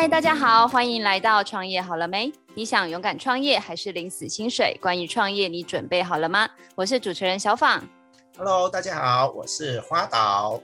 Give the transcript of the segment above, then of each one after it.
嗨，大家好，欢迎来到创业好了没？你想勇敢创业还是领死薪水？关于创业，你准备好了吗？我是主持人小访。Hello，大家好，我是花岛。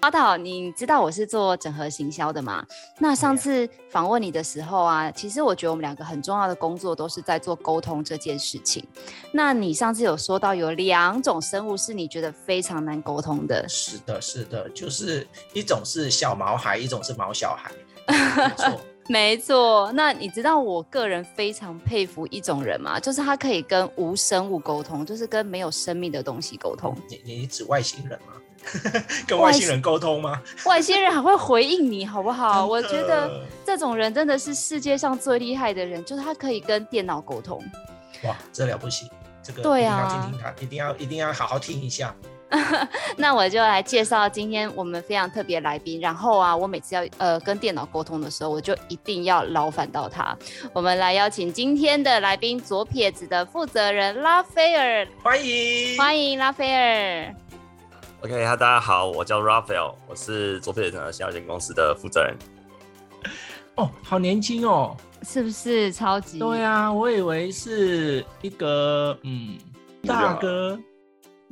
花岛，你知道我是做整合行销的吗？那上次访问你的时候啊，其实我觉得我们两个很重要的工作都是在做沟通这件事情。那你上次有说到有两种生物是你觉得非常难沟通的？是的，是的，就是一种是小毛孩，一种是毛小孩。没错，没错。那你知道我个人非常佩服一种人吗？就是他可以跟无生物沟通，就是跟没有生命的东西沟通。你你指外星人吗？跟外星人沟通吗？外星人还会回应你，好不好？我觉得这种人真的是世界上最厉害的人，就是他可以跟电脑沟通。哇，这了不起！这个对啊，听听他，一定要一定要好好听一下。那我就来介绍今天我们非常特别来宾。然后啊，我每次要呃跟电脑沟通的时候，我就一定要劳烦到他。我们来邀请今天的来宾左撇子的负责人拉斐尔，欢迎欢迎拉斐尔。OK，哈，大家好，我叫 Raphael，我是左撇子的行销有限公司的负责人。哦，好年轻哦，是不是超级？对啊，我以为是一个嗯大哥。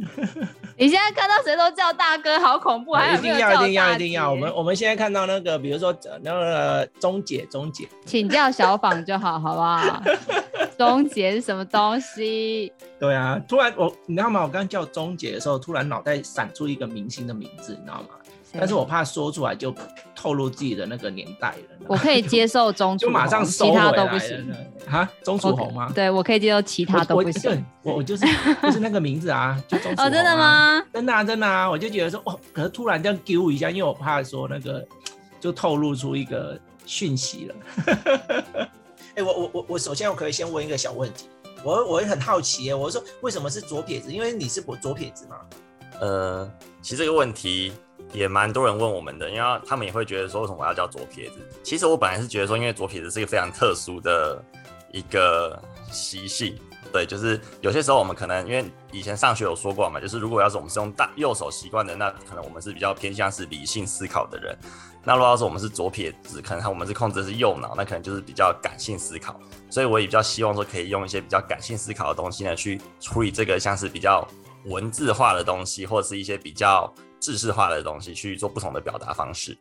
你现在看到谁都叫大哥，好恐怖！还有一定要，一定要，一定要！我们我们现在看到那个，比如说那个钟姐，钟姐，请叫小访就好，好不好？钟姐是什么东西？对啊，突然我，你知道吗？我刚叫钟姐的时候，突然脑袋闪出一个明星的名字，你知道吗？但是我怕说出来就透露自己的那个年代了。我可以接受中就马上收回来了，其他都不行。哈，钟楚红吗？对，我可以接受，其他都不行。我我，我就是就是那个名字啊，就钟楚红啊。哦，真的吗？真的啊，真的啊，我就觉得说，哦，可是突然这样丢一下，因为我怕说那个就透露出一个讯息了。哎、欸，我我我我首先我可以先问一个小问题，我我也很好奇，我说为什么是左撇子？因为你是左左撇子嘛？呃，其实这个问题。也蛮多人问我们的，因为他们也会觉得说，为什么我要叫左撇子？其实我本来是觉得说，因为左撇子是一个非常特殊的一个习性，对，就是有些时候我们可能因为以前上学有说过嘛，就是如果要是我们是用大右手习惯的，那可能我们是比较偏向是理性思考的人；那如果要是我们是左撇子，可能我们是控制的是右脑，那可能就是比较感性思考。所以我也比较希望说，可以用一些比较感性思考的东西呢，去处理这个像是比较文字化的东西，或者是一些比较。制式化的东西去做不同的表达方式，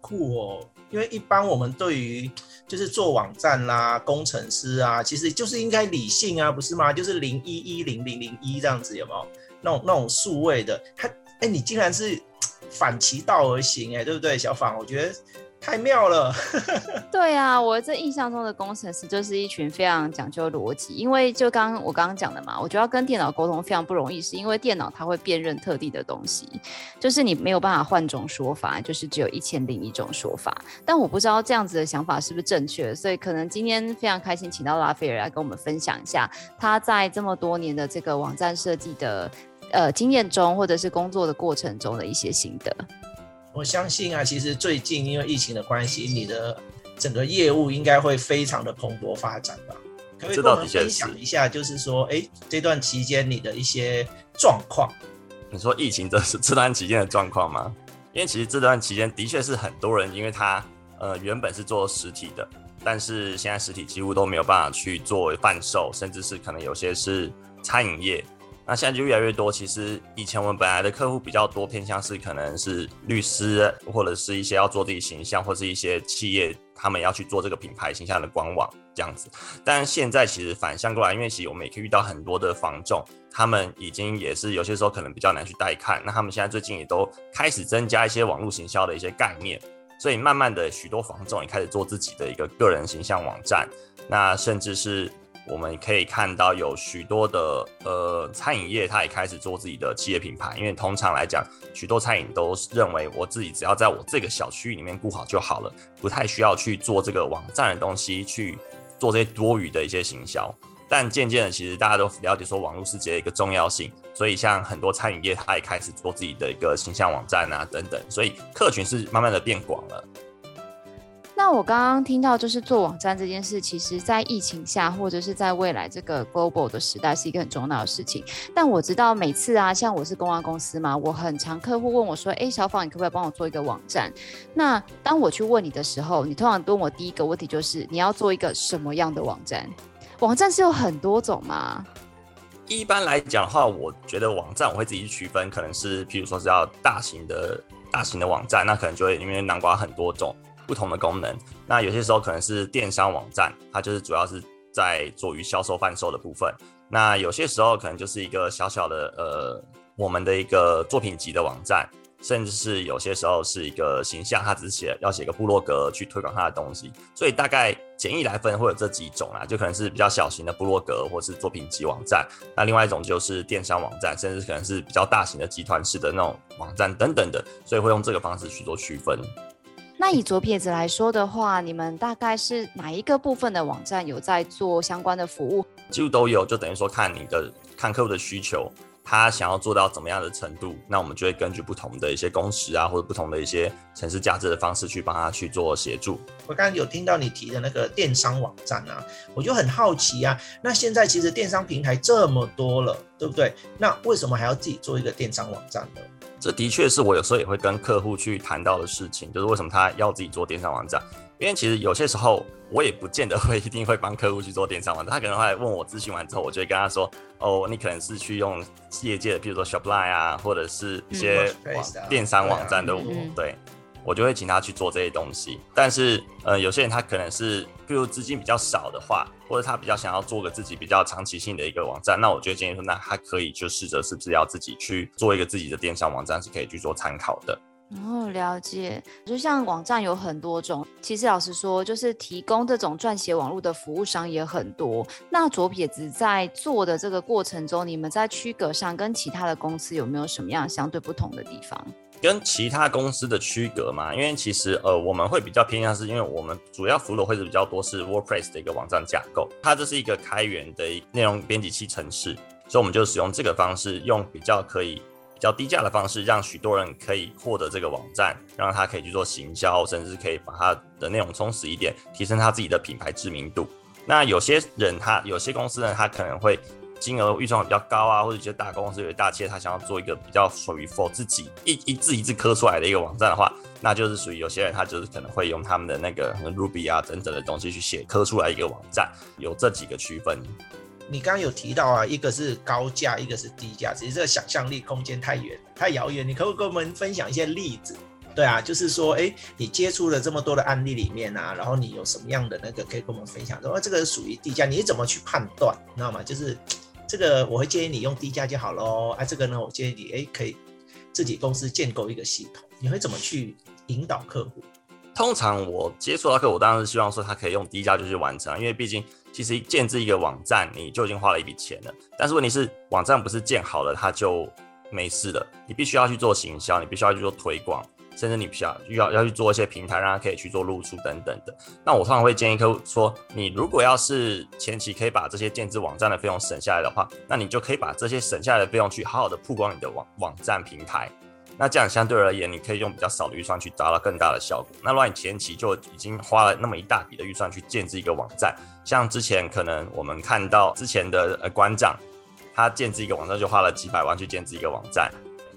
酷哦！因为一般我们对于就是做网站啦、工程师啊，其实就是应该理性啊，不是吗？就是零一一零零零一这样子，有没有？那种那种数位的，他哎，你竟然是 反其道而行，哎，对不对，小访？我觉得。太妙了，对啊，我这印象中的工程师就是一群非常讲究逻辑，因为就刚刚我刚刚讲的嘛，我觉得要跟电脑沟通非常不容易，是因为电脑它会辨认特定的东西，就是你没有办法换种说法，就是只有一千零一种说法。但我不知道这样子的想法是不是正确，所以可能今天非常开心请到拉斐尔来跟我们分享一下他在这么多年的这个网站设计的呃经验中，或者是工作的过程中的一些心得。我相信啊，其实最近因为疫情的关系，你的整个业务应该会非常的蓬勃发展吧？可不可以跟我们分享一下，就是说，哎，这段期间你的一些状况？你说疫情这是 这段期间的状况吗？因为其实这段期间的确是很多人，因为他呃原本是做实体的，但是现在实体几乎都没有办法去做贩售，甚至是可能有些是餐饮业。那现在就越来越多。其实以前我们本来的客户比较多，偏向是可能是律师，或者是一些要做自己形象，或是一些企业，他们要去做这个品牌形象的官网这样子。但现在其实反向过来，因为其实我们也可以遇到很多的房仲，他们已经也是有些时候可能比较难去带看。那他们现在最近也都开始增加一些网络行销的一些概念，所以慢慢的许多房仲也开始做自己的一个个人形象网站，那甚至是。我们可以看到有许多的呃餐饮业，它也开始做自己的企业品牌，因为通常来讲，许多餐饮都认为我自己只要在我这个小区里面顾好就好了，不太需要去做这个网站的东西，去做这些多余的一些行销。但渐渐的，其实大家都了解说网络世界的一个重要性，所以像很多餐饮业，它也开始做自己的一个形象网站啊等等，所以客群是慢慢的变广了。那我刚刚听到，就是做网站这件事，其实在疫情下，或者是在未来这个 global 的时代，是一个很重要的事情。但我知道每次啊，像我是公关公司嘛，我很常客户问我说：“哎，小访，你可不可以帮我做一个网站？”那当我去问你的时候，你通常问我第一个问题就是：你要做一个什么样的网站？网站是有很多种吗？一般来讲的话，我觉得网站我会自己去区分，可能是譬如说是要大型的大型的网站，那可能就会因为南瓜很多种。不同的功能，那有些时候可能是电商网站，它就是主要是在做于销售贩售的部分。那有些时候可能就是一个小小的呃，我们的一个作品集的网站，甚至是有些时候是一个形象，它只是写要写个部落格去推广它的东西。所以大概简易来分会有这几种啊，就可能是比较小型的部落格或是作品集网站。那另外一种就是电商网站，甚至可能是比较大型的集团式的那种网站等等的。所以会用这个方式去做区分。那以左撇子来说的话，你们大概是哪一个部分的网站有在做相关的服务？几乎都有，就等于说看你的看客户的需求，他想要做到怎么样的程度，那我们就会根据不同的一些工时啊，或者不同的一些城市价值的方式去帮他去做协助。我刚刚有听到你提的那个电商网站啊，我就很好奇啊，那现在其实电商平台这么多了，对不对？那为什么还要自己做一个电商网站呢？这的确是我有时候也会跟客户去谈到的事情，就是为什么他要自己做电商网站？因为其实有些时候我也不见得会 一定会帮客户去做电商网站，他可能会问我咨询完之后，我就会跟他说：“哦，你可能是去用业界的，比如说 Shopline 啊，或者是一些电商网站的，对。”我就会请他去做这些东西，但是呃，有些人他可能是，比如资金比较少的话，或者他比较想要做个自己比较长期性的一个网站，那我就建议说，那他可以就试着是不是要自己去做一个自己的电商网站，是可以去做参考的。哦，了解。就像网站有很多种，其实老实说，就是提供这种撰写网络的服务商也很多。那左撇子在做的这个过程中，你们在区隔上跟其他的公司有没有什么样相对不同的地方？跟其他公司的区隔嘛，因为其实呃，我们会比较偏向是，因为我们主要服务的会是比较多是 WordPress 的一个网站架构，它这是一个开源的内容编辑器程式，所以我们就使用这个方式，用比较可以比较低价的方式，让许多人可以获得这个网站，让他可以去做行销，甚至可以把它的内容充实一点，提升他自己的品牌知名度。那有些人他有些公司呢，他可能会。金额预算比较高啊，或者一些大公司、有些大企业，他想要做一个比较属于 for 自己一一字一字刻出来的一个网站的话，那就是属于有些人他就是可能会用他们的那个 Ruby 啊等等的东西去写刻出来一个网站，有这几个区分。你刚刚有提到啊，一个是高价，一个是低价，其实这个想象力空间太远太遥远。你可不可以跟我们分享一些例子？对啊，就是说，哎，你接触了这么多的案例里面啊，然后你有什么样的那个可以跟我们分享？说这个属于低价，你怎么去判断？你知道吗？就是。这个我会建议你用低价就好喽。啊，这个呢，我建议你哎，可以自己公司建构一个系统。你会怎么去引导客户？通常我接触到客户，我当然是希望说他可以用低价就去完成，因为毕竟其实建置一个网站，你就已经花了一笔钱了。但是问题是，网站不是建好了它就没事了，你必须要去做行销，你必须要去做推广。甚至你需要要要去做一些平台，让他可以去做露出等等的。那我通常会建议客户说，你如果要是前期可以把这些建置网站的费用省下来的话，那你就可以把这些省下来的费用去好好的曝光你的网网站平台。那这样相对而言，你可以用比较少的预算去达到更大的效果。那如果你前期就已经花了那么一大笔的预算去建置一个网站，像之前可能我们看到之前的呃馆长，他建置一个网站就花了几百万去建置一个网站。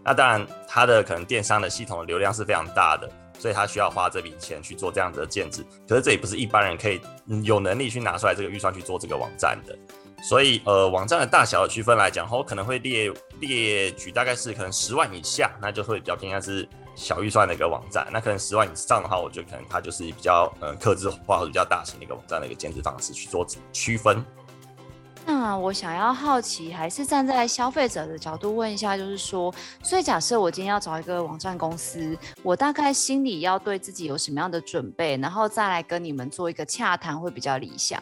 那当然，他的可能电商的系统的流量是非常大的，所以他需要花这笔钱去做这样子的建制。可是这也不是一般人可以有能力去拿出来这个预算去做这个网站的。所以，呃，网站的大小的区分来讲，我可能会列列举大概是可能十万以下，那就会比较偏向是小预算的一个网站。那可能十万以上的话，我觉得可能它就是比较呃克制化或者比较大型的一个网站的一个建置方式去做区分。那我想要好奇，还是站在消费者的角度问一下，就是说，所以假设我今天要找一个网站公司，我大概心里要对自己有什么样的准备，然后再来跟你们做一个洽谈会比较理想。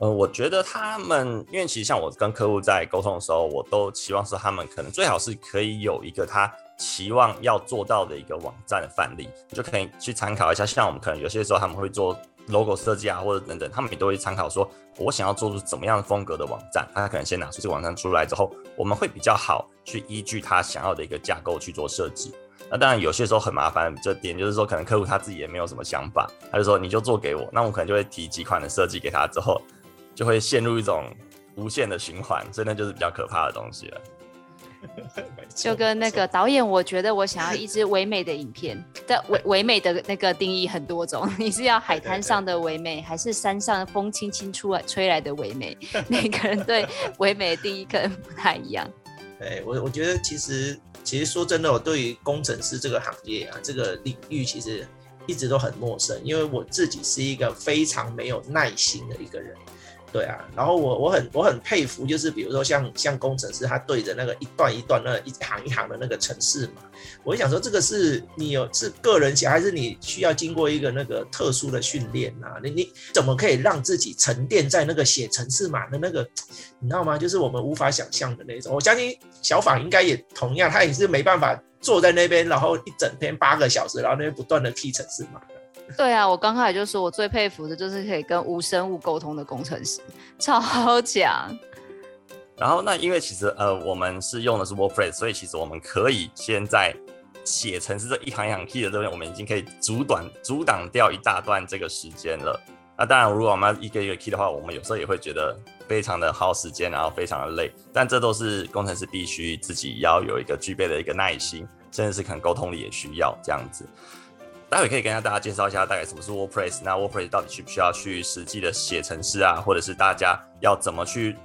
呃，我觉得他们，因为其实像我跟客户在沟通的时候，我都期望说他们可能最好是可以有一个他期望要做到的一个网站的范例，就可以去参考一下。像我们可能有些时候他们会做。Logo 设计啊，或者等等，他们也都会参考说，我想要做出怎么样风格的网站，他可能先拿出这个网站出来之后，我们会比较好去依据他想要的一个架构去做设计。那当然有些时候很麻烦，这点就是说可能客户他自己也没有什么想法，他就说你就做给我，那我可能就会提几款的设计给他，之后就会陷入一种无限的循环，所以那就是比较可怕的东西了。就跟那个导演，我觉得我想要一支唯美的影片，但唯唯美的那个定义很多种。你是要海滩上的唯美，还是山上风轻轻出来吹来的唯美？每个人对唯美的定义可能不太一样。对我，我觉得其实其实说真的，我对于工程师这个行业啊，这个领域其实一直都很陌生，因为我自己是一个非常没有耐心的一个人。对啊，然后我我很我很佩服，就是比如说像像工程师，他对着那个一段一段那一行一行的那个程式嘛，我就想说这个是你有是个人想，还是你需要经过一个那个特殊的训练啊？你你怎么可以让自己沉淀在那个写程式码的那个，你知道吗？就是我们无法想象的那种。我相信小访应该也同样，他也是没办法坐在那边，然后一整天八个小时，然后那边不断的 key 程式码。对啊，我刚开始就说，我最佩服的就是可以跟无生物沟通的工程师，超强。然后那因为其实呃，我们是用的是 WordPress，所以其实我们可以先在写程式这一行一行 key 的这边，我们已经可以阻断阻挡掉一大段这个时间了。那当然，如果我们要一个一个 key 的话，我们有时候也会觉得非常的耗时间，然后非常的累。但这都是工程师必须自己要有一个具备的一个耐心，甚至是可能沟通力也需要这样子。待会可以跟大家介绍一下大概什么是 WordPress，那 WordPress 到底需不需要去实际的写程式啊，或者是大家要怎么去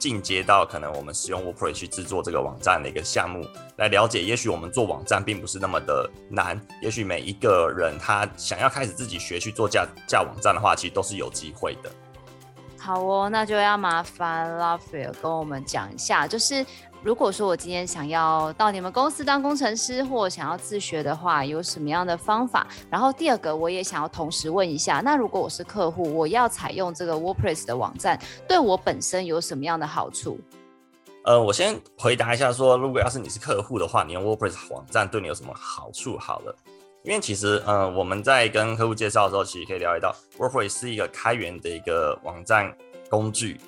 进阶到可能我们使用 WordPress 去制作这个网站的一个项目来了解。也许我们做网站并不是那么的难，也许每一个人他想要开始自己学去做架架网站的话，其实都是有机会的。好哦，那就要麻烦 Raphael 跟我们讲一下，就是。如果说我今天想要到你们公司当工程师，或想要自学的话，有什么样的方法？然后第二个，我也想要同时问一下，那如果我是客户，我要采用这个 WordPress 的网站，对我本身有什么样的好处？呃，我先回答一下说，如果要是你是客户的话，你用 WordPress 网站对你有什么好处？好了，因为其实呃我们在跟客户介绍的时候，其实可以了解到，WordPress 是一个开源的一个网站工具，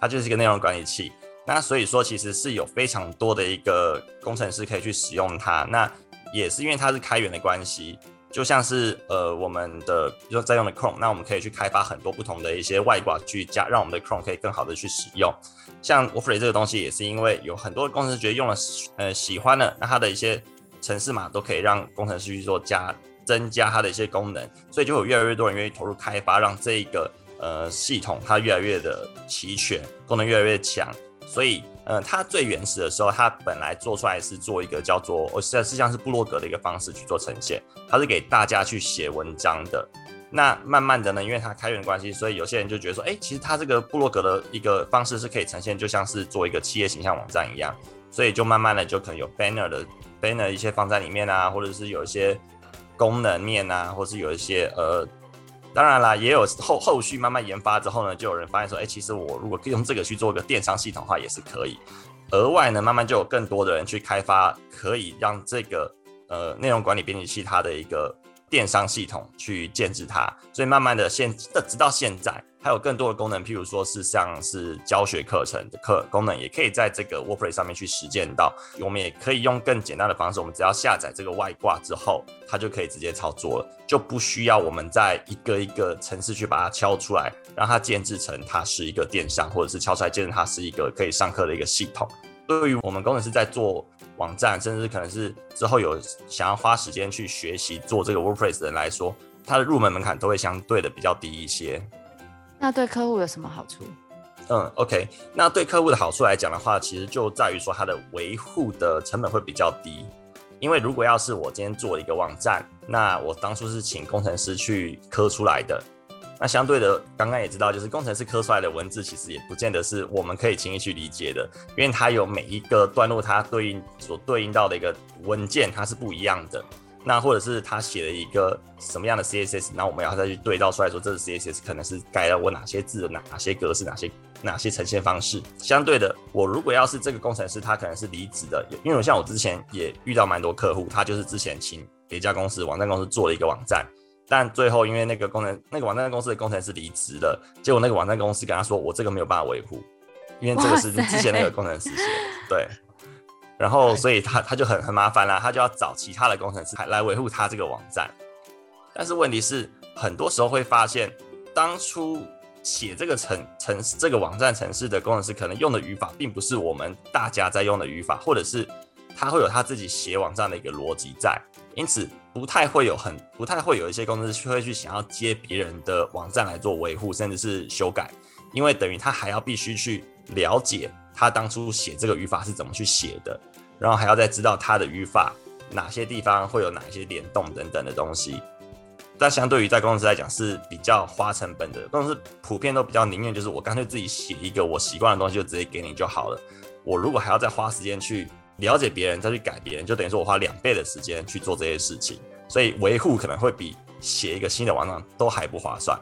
它就是一个内容管理器。那所以说，其实是有非常多的一个工程师可以去使用它。那也是因为它是开源的关系，就像是呃我们的就在用的 Chrome，那我们可以去开发很多不同的一些外挂去加，让我们的 Chrome 可以更好的去使用。像 w o r f r e 这个东西，也是因为有很多工程师觉得用了呃喜欢了，那它的一些程式码都可以让工程师去做加增加它的一些功能，所以就有越来越多人愿意投入开发，让这个呃系统它越来越的齐全，功能越来越强。所以，嗯、呃，它最原始的时候，它本来做出来是做一个叫做，哦实际上是部落格的一个方式去做呈现，它是给大家去写文章的。那慢慢的呢，因为它开源关系，所以有些人就觉得说，哎、其实它这个部落格的一个方式是可以呈现，就像是做一个企业形象网站一样，所以就慢慢的就可能有 banner 的 banner 一些放在里面啊，或者是有一些功能面啊，或是有一些呃。当然啦，也有后后续慢慢研发之后呢，就有人发现说，哎、其实我如果可以用这个去做一个电商系统的话，也是可以。额外呢，慢慢就有更多的人去开发，可以让这个呃内容管理编辑器它的一个电商系统去建置它。所以慢慢的现直到现在。还有更多的功能，譬如说是像是教学课程的课功能，也可以在这个 WordPress 上面去实践到。我们也可以用更简单的方式，我们只要下载这个外挂之后，它就可以直接操作了，就不需要我们在一个一个程式去把它敲出来，让它建制成它是一个电商，或者是敲出来建成它是一个可以上课的一个系统。对于我们工程师在做网站，甚至可能是之后有想要花时间去学习做这个 WordPress 的人来说，它的入门门槛都会相对的比较低一些。那对客户有什么好处？嗯，OK，那对客户的好处来讲的话，其实就在于说它的维护的成本会比较低。因为如果要是我今天做了一个网站，那我当初是请工程师去刻出来的，那相对的，刚刚也知道，就是工程师刻出来的文字，其实也不见得是我们可以轻易去理解的，因为它有每一个段落，它对应所对应到的一个文件，它是不一样的。那或者是他写了一个什么样的 CSS，那我们要再去对照出来说，这个 CSS 可能是改了我哪些字哪哪些格式，哪些哪些呈现方式。相对的，我如果要是这个工程师，他可能是离职的，因为我像我之前也遇到蛮多客户，他就是之前请别家公司网站公司做了一个网站，但最后因为那个工程那个网站公司的工程师离职了，结果那个网站公司跟他说，我这个没有办法维护，因为这个是之前那个工程师写的，对。然后所以他他就很很麻烦啦，他就要找其他的工程师来维护他这个网站。但是问题是，很多时候会发现，当初写这个城城市这个网站城市的工程师，可能用的语法并不是我们大家在用的语法，或者是他会有他自己写网站的一个逻辑在，因此不太会有很不太会有一些公司去会去想要接别人的网站来做维护，甚至是修改，因为等于他还要必须去了解他当初写这个语法是怎么去写的，然后还要再知道他的语法哪些地方会有哪些联动等等的东西。但相对于在公司来讲是比较花成本的，公司普遍都比较宁愿就是我干脆自己写一个我习惯的东西，就直接给你就好了。我如果还要再花时间去了解别人，再去改别人，就等于说我花两倍的时间去做这些事情，所以维护可能会比写一个新的网站都还不划算。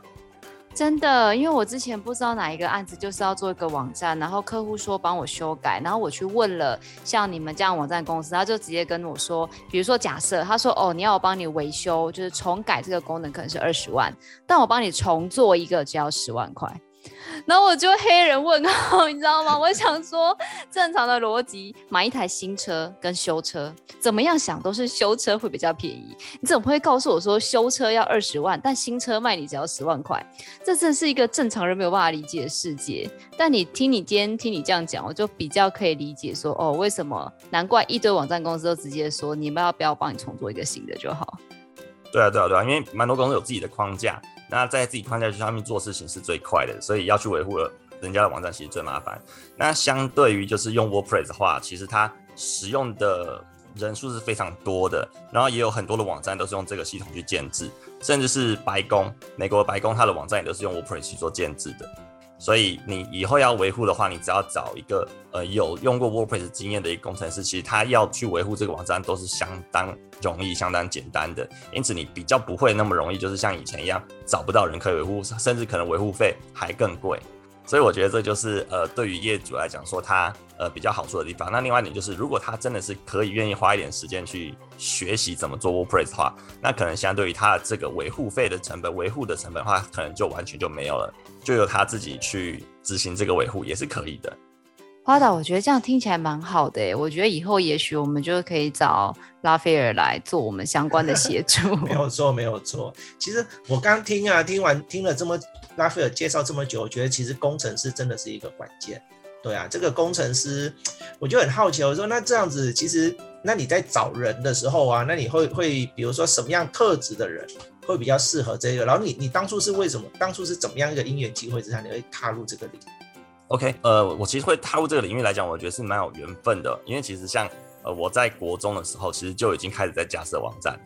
真的，因为我之前不知道哪一个案子就是要做一个网站，然后客户说帮我修改，然后我去问了像你们这样网站公司，他就直接跟我说，比如说假设他说哦，你要我帮你维修，就是重改这个功能可能是二十万，但我帮你重做一个只要十万块。然后我就黑人问号，你知道吗？我想说，正常的逻辑，买一台新车跟修车，怎么样想都是修车会比较便宜。你怎么会告诉我说修车要二十万，但新车卖你只要十万块？这真是一个正常人没有办法理解的世界。但你听你今天听你这样讲，我就比较可以理解说，哦，为什么？难怪一堆网站公司都直接说，你们要不要帮你重做一个新的就好？对啊，对啊，对啊，因为蛮多公司有自己的框架。那在自己框架上面做事情是最快的，所以要去维护人家的网站其实最麻烦。那相对于就是用 WordPress 的话，其实它使用的人数是非常多的，然后也有很多的网站都是用这个系统去建制，甚至是白宫，美国白宫它的网站也都是用 WordPress 去做建制的。所以你以后要维护的话，你只要找一个呃有用过 WordPress 经验的一个工程师，其实他要去维护这个网站都是相当容易、相当简单的。因此你比较不会那么容易，就是像以前一样找不到人可以维护，甚至可能维护费还更贵。所以我觉得这就是呃对于业主来讲说他呃比较好处的地方。那另外一点就是，如果他真的是可以愿意花一点时间去学习怎么做 WordPress 的话，那可能相对于他的这个维护费的成本、维护的成本的话，可能就完全就没有了。就由他自己去执行这个维护也是可以的。花导，我觉得这样听起来蛮好的诶，我觉得以后也许我们就可以找拉斐尔来做我们相关的协 助。没有错，没有错。其实我刚听啊，听完听了这么拉斐尔介绍这么久，我觉得其实工程师真的是一个关键。对啊，这个工程师，我就很好奇，我说那这样子，其实那你在找人的时候啊，那你会会比如说什么样特质的人？会比较适合这个，然后你你当初是为什么？当初是怎么样一个因缘机会之下，你会踏入这个领域？OK，呃，我其实会踏入这个领域来讲，我觉得是蛮有缘分的，因为其实像呃我在国中的时候，其实就已经开始在架设网站了。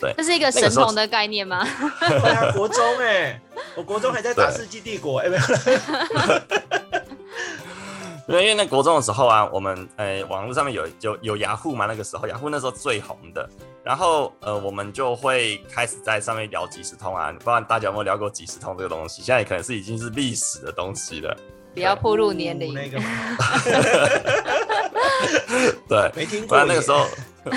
对，这是一个神童的概念吗？对啊，国中哎、欸，我国中还在打世纪帝国，哎没有。因为那国中的时候啊，我们呃、欸、网络上面有有有雅虎嘛，那个时候雅虎那时候最红的，然后呃我们就会开始在上面聊即时通啊，不知道大家有没有聊过即时通这个东西？现在可能是已经是历史的东西了。不要暴露年龄。那个。对，没听过。反正那个时候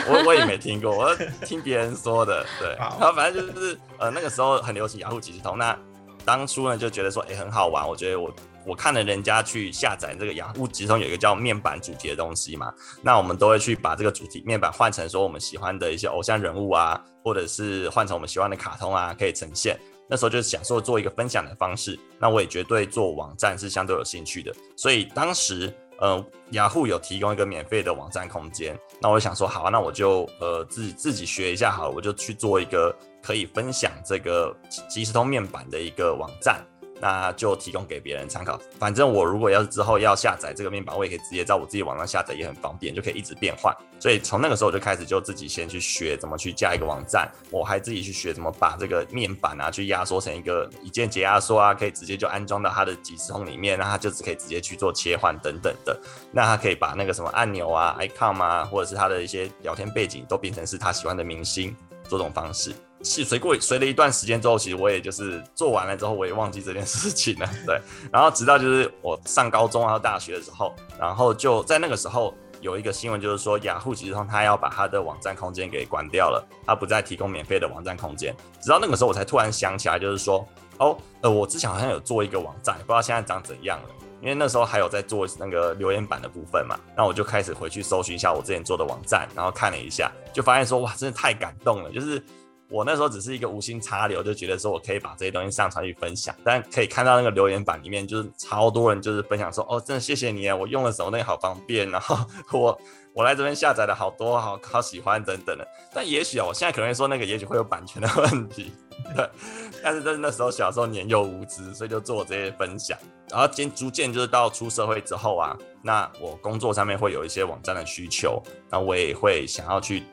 我我也没听过，我听别人说的。对，然后反正就是呃那个时候很流行雅虎即时通，那当初呢就觉得说哎、欸、很好玩，我觉得我。我看了人家去下载这个雅虎即时通，有一个叫面板主题的东西嘛，那我们都会去把这个主题面板换成说我们喜欢的一些偶像人物啊，或者是换成我们喜欢的卡通啊，可以呈现。那时候就是想说做一个分享的方式，那我也绝对做网站是相对有兴趣的，所以当时呃雅虎有提供一个免费的网站空间，那我想说好啊，那我就呃自己自己学一下好，我就去做一个可以分享这个即时通面板的一个网站。那就提供给别人参考。反正我如果要是之后要下载这个面板，我也可以直接在我自己网上下载，也很方便，就可以一直变换。所以从那个时候我就开始就自己先去学怎么去架一个网站，我还自己去学怎么把这个面板啊去压缩成一个一键解压缩啊，可以直接就安装到它的即时通里面，那它就只可以直接去做切换等等的。那它可以把那个什么按钮啊、icon 啊，或者是它的一些聊天背景都变成是他喜欢的明星，做这种方式。是随过随了一段时间之后，其实我也就是做完了之后，我也忘记这件事情了。对，然后直到就是我上高中到大学的时候，然后就在那个时候有一个新闻，就是说雅虎即时通它要把它的网站空间给关掉了，它不再提供免费的网站空间。直到那个时候，我才突然想起来，就是说，哦，呃，我之前好像有做一个网站，不知道现在长怎样了。因为那时候还有在做那个留言板的部分嘛，那我就开始回去搜寻一下我之前做的网站，然后看了一下，就发现说哇，真的太感动了，就是。我那时候只是一个无心插柳，就觉得说我可以把这些东西上传去分享，但可以看到那个留言板里面就是超多人就是分享说，哦，真的谢谢你啊，我用的时候那个好方便，然后我我来这边下载了好多，好好喜欢等等的。但也许啊，我现在可能会说那个也许会有版权的问题，对。但是在那时候小时候年幼无知，所以就做这些分享。然后渐逐渐就是到出社会之后啊，那我工作上面会有一些网站的需求，那我也会想要去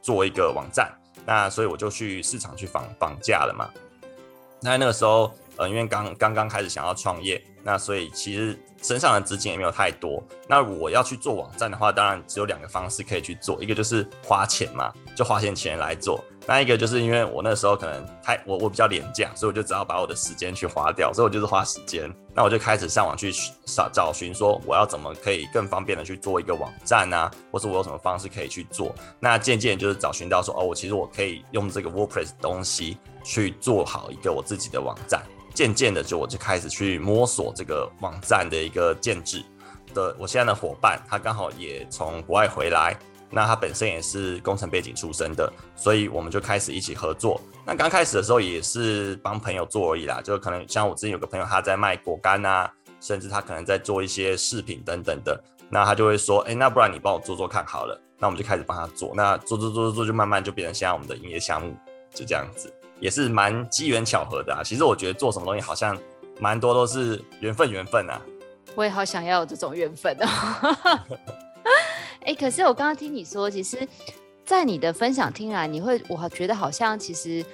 做一个网站。那所以我就去市场去访访价了嘛。那那个时候，呃，因为刚刚刚开始想要创业，那所以其实身上的资金也没有太多。那我要去做网站的话，当然只有两个方式可以去做，一个就是花钱嘛，就花钱钱来做。那一个就是因为我那时候可能太我我比较廉价，所以我就只好把我的时间去花掉，所以我就是花时间。那我就开始上网去找找寻，说我要怎么可以更方便的去做一个网站啊，或是我有什么方式可以去做。那渐渐就是找寻到说，哦，我其实我可以用这个 WordPress 东西去做好一个我自己的网站。渐渐的就我就开始去摸索这个网站的一个建制的。我现在的伙伴他刚好也从国外回来。那他本身也是工程背景出身的，所以我们就开始一起合作。那刚开始的时候也是帮朋友做而已啦，就可能像我之前有个朋友他在卖果干啊，甚至他可能在做一些饰品等等的，那他就会说，哎、那不然你帮我做做看好了。那我们就开始帮他做，那做做做做做，就慢慢就变成现在我们的营业项目，就这样子，也是蛮机缘巧合的啊。其实我觉得做什么东西好像蛮多都是缘分缘分啊。我也好想要有这种缘分啊。哎、可是我刚刚听你说，其实，在你的分享听来，你会我觉得好像其实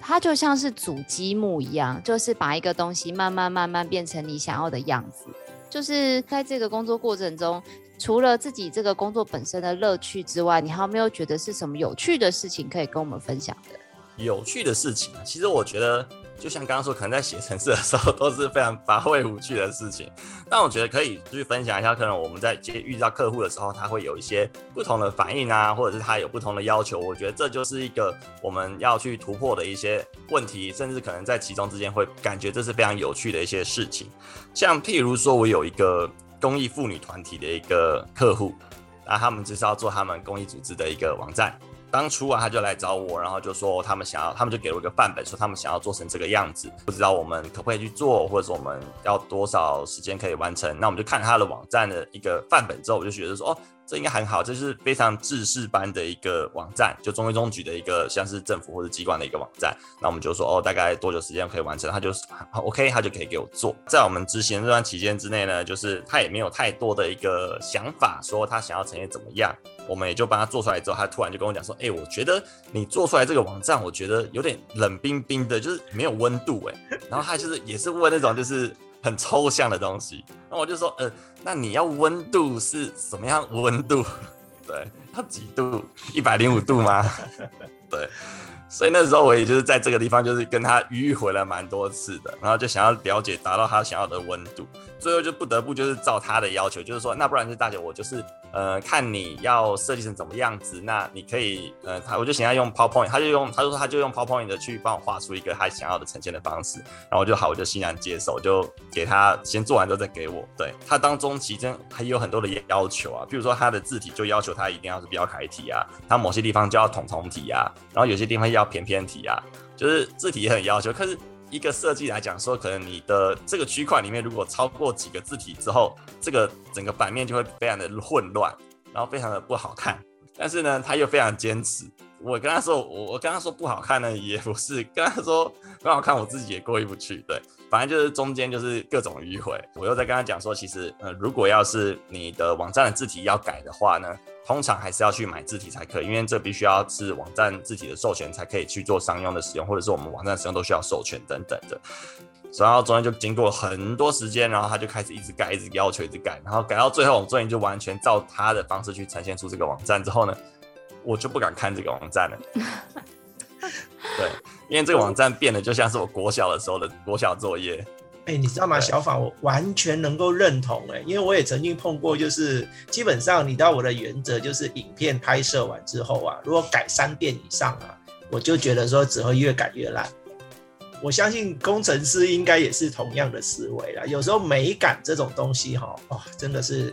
它就像是组积木一样，就是把一个东西慢慢慢慢变成你想要的样子。就是在这个工作过程中，除了自己这个工作本身的乐趣之外，你还有没有觉得是什么有趣的事情可以跟我们分享的？有趣的事情啊，其实我觉得。就像刚刚说，可能在写程式的时候都是非常乏味无趣的事情，但我觉得可以去分享一下。可能我们在接遇到客户的时候，他会有一些不同的反应啊，或者是他有不同的要求。我觉得这就是一个我们要去突破的一些问题，甚至可能在其中之间会感觉这是非常有趣的一些事情。像譬如说，我有一个公益妇女团体的一个客户，那他们就是要做他们公益组织的一个网站。当初啊，他就来找我，然后就说他们想要，他们就给了我一个范本，说他们想要做成这个样子，不知道我们可不可以去做，或者说我们要多少时间可以完成。那我们就看他的网站的一个范本之后，我就觉得说，哦。这应该很好，这是非常制式般的一个网站，就中规中矩的一个像是政府或者机关的一个网站。那我们就说哦，大概多久时间可以完成？他就是 OK，他就可以给我做。在我们执行这段期间之内呢，就是他也没有太多的一个想法，说他想要呈现怎么样。我们也就帮他做出来之后，他突然就跟我讲说：“哎，我觉得你做出来这个网站，我觉得有点冷冰冰的，就是没有温度哎。”然后他就是也是问那种就是。很抽象的东西，那我就说，呃，那你要温度是什么样温度？对，要几度？一百零五度吗？对。所以那时候我也就是在这个地方，就是跟他迂回了蛮多次的，然后就想要了解，达到他想要的温度，最后就不得不就是照他的要求，就是说，那不然是大姐，我就是呃看你要设计成怎么样子，那你可以呃他我就想要用 PowerPoint，他就用他就说他就用 PowerPoint 的去帮我画出一个他想要的呈现的方式，然后就好，我就欣然接受，就给他先做完之后再给我。对，他当中其实还有很多的要求啊，比如说他的字体就要求他一定要是标楷体啊，他某些地方就要统统体啊，然后有些地方要偏偏体啊，就是字体也很要求。可是一个设计来讲说，可能你的这个区块里面如果超过几个字体之后，这个整个版面就会非常的混乱，然后非常的不好看。但是呢，他又非常坚持。我跟他说，我我跟他说不好看呢，也不是跟他说不好看，我自己也过意不去。对，反正就是中间就是各种迂回。我又在跟他讲说，其实呃，如果要是你的网站的字体要改的话呢，通常还是要去买字体才可以，因为这必须要是网站自己的授权才可以去做商用的使用，或者是我们网站使用都需要授权等等的。然后中间就经过很多时间，然后他就开始一直改，一直要求，一直改，然后改到最后，我们终于就完全照他的方式去呈现出这个网站之后呢，我就不敢看这个网站了。对，因为这个网站变得就像是我国小的时候的国小作业。哎、欸，你知道吗，小法，我完全能够认同哎、欸，因为我也曾经碰过，就是基本上你知道我的原则就是，影片拍摄完之后啊，如果改三遍以上啊，我就觉得说只会越改越烂。我相信工程师应该也是同样的思维啦。有时候美感这种东西哈，哦，真的是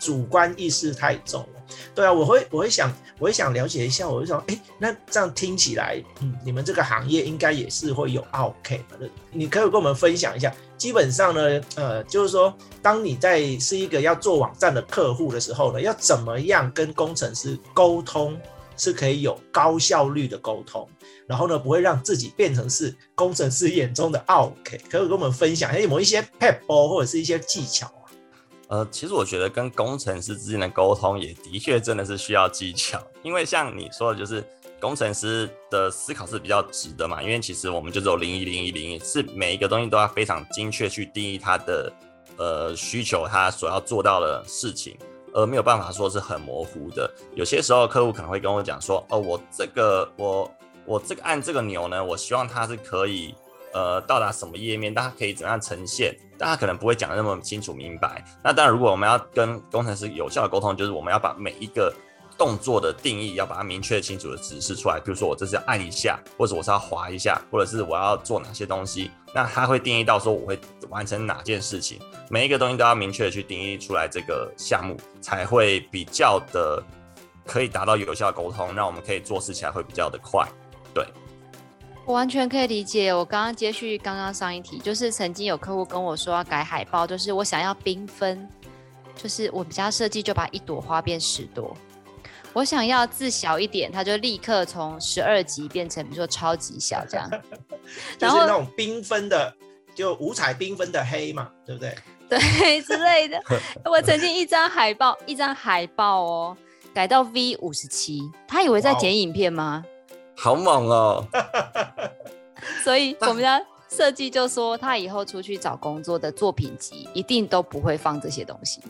主观意识太重了。对啊，我会我会想我会想了解一下，我就说，哎，那这样听起来，嗯，你们这个行业应该也是会有 OK 的。你可以跟我们分享一下。基本上呢，呃，就是说，当你在是一个要做网站的客户的时候呢，要怎么样跟工程师沟通，是可以有高效率的沟通，然后呢，不会让自己变成是工程师眼中的 OK。可以跟我们分享一下有没有一些撇步或者是一些技巧啊？呃，其实我觉得跟工程师之间的沟通也的确真的是需要技巧，因为像你说的，就是。工程师的思考是比较直的嘛，因为其实我们就只有零一零一零一，是每一个东西都要非常精确去定义它的呃需求，它所要做到的事情，而没有办法说是很模糊的。有些时候客户可能会跟我讲说，哦，我这个我我这个按这个钮呢，我希望它是可以呃到达什么页面，但它可以怎样呈现，但他可能不会讲得那么清楚明白。那当然，如果我们要跟工程师有效的沟通，就是我们要把每一个。动作的定义要把它明确清楚的指示出来，比如说我这是要按一下，或者我是要滑一下，或者是我要做哪些东西，那它会定义到说我会完成哪件事情，每一个东西都要明确的去定义出来，这个项目才会比较的可以达到有效沟通，让我们可以做事起来会比较的快。对，我完全可以理解。我刚刚接续刚刚上一题，就是曾经有客户跟我说要改海报，就是我想要缤纷，就是我们家设计就把一朵花变十朵。我想要字小一点，他就立刻从十二级变成，比如说超级小这样，就是那种缤纷的，就五彩缤纷的黑嘛，对不对？对 之类的。我曾经一张海报，一张海报哦，改到 V 五十七，他以为在剪影片吗？好猛哦！所以我们家设计就说，他以后出去找工作的作品集一定都不会放这些东西。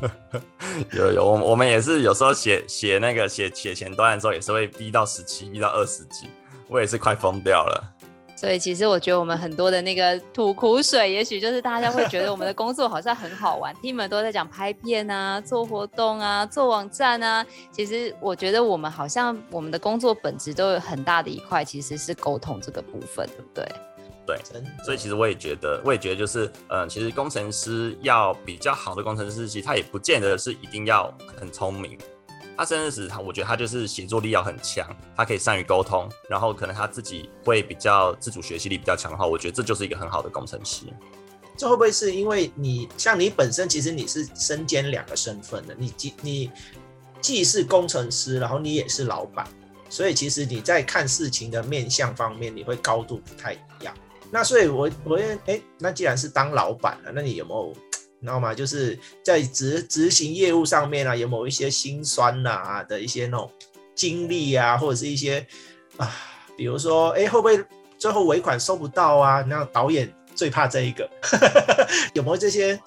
有有，我我们也是有时候写写那个写写前端的时候，也是会逼到十七，逼到二十几，我也是快疯掉了。所以其实我觉得我们很多的那个吐苦水，也许就是大家会觉得我们的工作好像很好玩，听你们都在讲拍片啊、做活动啊、做网站啊。其实我觉得我们好像我们的工作本质都有很大的一块，其实是沟通这个部分，对不对？对，所以其实我也觉得，我也觉得就是，嗯、呃，其实工程师要比较好的工程师，其实他也不见得是一定要很聪明，他甚至是他，我觉得他就是协作力要很强，他可以善于沟通，然后可能他自己会比较自主学习力比较强的话，我觉得这就是一个很好的工程师。这会不会是因为你像你本身其实你是身兼两个身份的，你既你既是工程师，然后你也是老板，所以其实你在看事情的面向方面，你会高度不太一样。那所以我，我我也哎，那既然是当老板了，那你有没有，你知道吗？就是在执执行业务上面啊，有某一些辛酸呐、啊、的一些那种经历啊，或者是一些啊，比如说，哎，会不会最后尾款收不到啊？那导演最怕这一个，有没有这些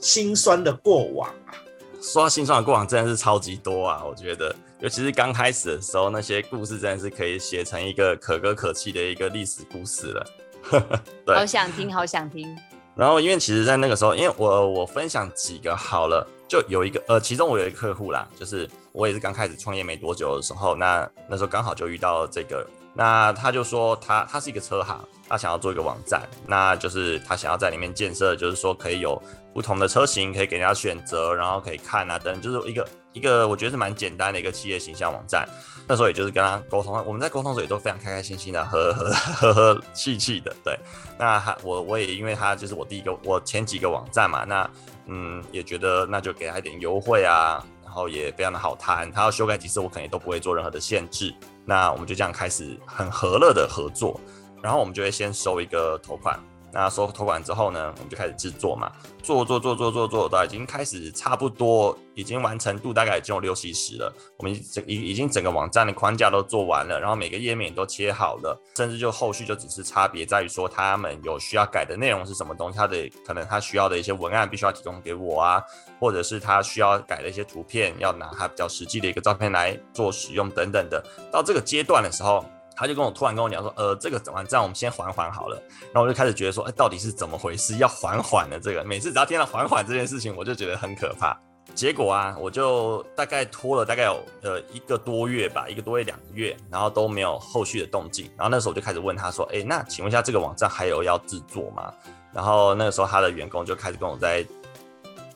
辛酸的过往啊？说到辛酸的过往，真的是超级多啊！我觉得，尤其是刚开始的时候，那些故事真的是可以写成一个可歌可泣的一个历史故事了。对，好想听，好想听。然后，因为其实，在那个时候，因为我我分享几个好了，就有一个呃，其中我有一个客户啦，就是我也是刚开始创业没多久的时候，那那时候刚好就遇到这个，那他就说他他是一个车行，他想要做一个网站，那就是他想要在里面建设，就是说可以有不同的车型可以给人家选择，然后可以看啊等，就是一个一个我觉得是蛮简单的一个企业形象网站。那时候也就是跟他沟通，我们在沟通的时候也都非常开开心心的，和 和和和气气的。对，那他我我也因为他就是我第一个我前几个网站嘛，那嗯也觉得那就给他一点优惠啊，然后也非常的好谈。他要修改几次，我肯定都不会做任何的限制。那我们就这样开始很和乐的合作，然后我们就会先收一个头款。那收托管之后呢，我们就开始制作嘛，做做做做做做到已经开始差不多，已经完成度大概已经有六七十了。我们整已已经整个网站的框架都做完了，然后每个页面都切好了，甚至就后续就只是差别在于说他们有需要改的内容是什么东西，他的可能他需要的一些文案必须要提供给我啊，或者是他需要改的一些图片，要拿他比较实际的一个照片来做使用等等的。到这个阶段的时候。他就跟我突然跟我讲说，呃，这个网站我们先缓缓好了。然后我就开始觉得说，哎，到底是怎么回事？要缓缓的这个，每次只要听到缓缓这件事情，我就觉得很可怕。结果啊，我就大概拖了大概有呃一个多月吧，一个多月两个月，然后都没有后续的动静。然后那时候我就开始问他说：“哎，那请问一下，这个网站还有要制作吗？”然后那个时候他的员工就开始跟我在